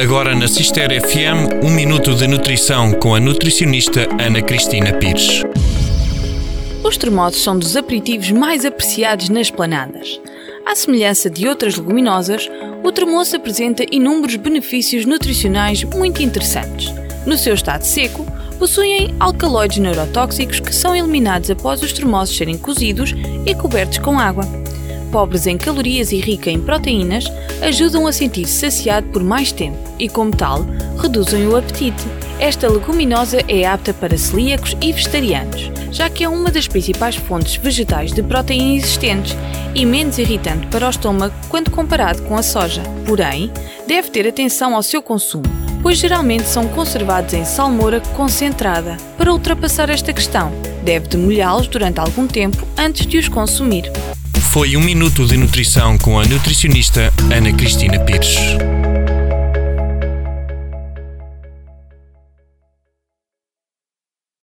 Agora na Cister FM, um minuto de nutrição com a nutricionista Ana Cristina Pires. Os termoços são dos aperitivos mais apreciados nas planadas. À semelhança de outras leguminosas, o termoço apresenta inúmeros benefícios nutricionais muito interessantes. No seu estado seco, possuem alcaloides neurotóxicos que são eliminados após os termoços serem cozidos e cobertos com água pobres em calorias e rica em proteínas, ajudam a sentir-se saciado por mais tempo e, como tal, reduzem o apetite. Esta leguminosa é apta para celíacos e vegetarianos, já que é uma das principais fontes vegetais de proteína existentes e menos irritante para o estômago quando comparado com a soja. Porém, deve ter atenção ao seu consumo, pois geralmente são conservados em salmoura concentrada. Para ultrapassar esta questão, deve demolhá-los durante algum tempo antes de os consumir. Foi um minuto de nutrição com a nutricionista Ana Cristina Pires.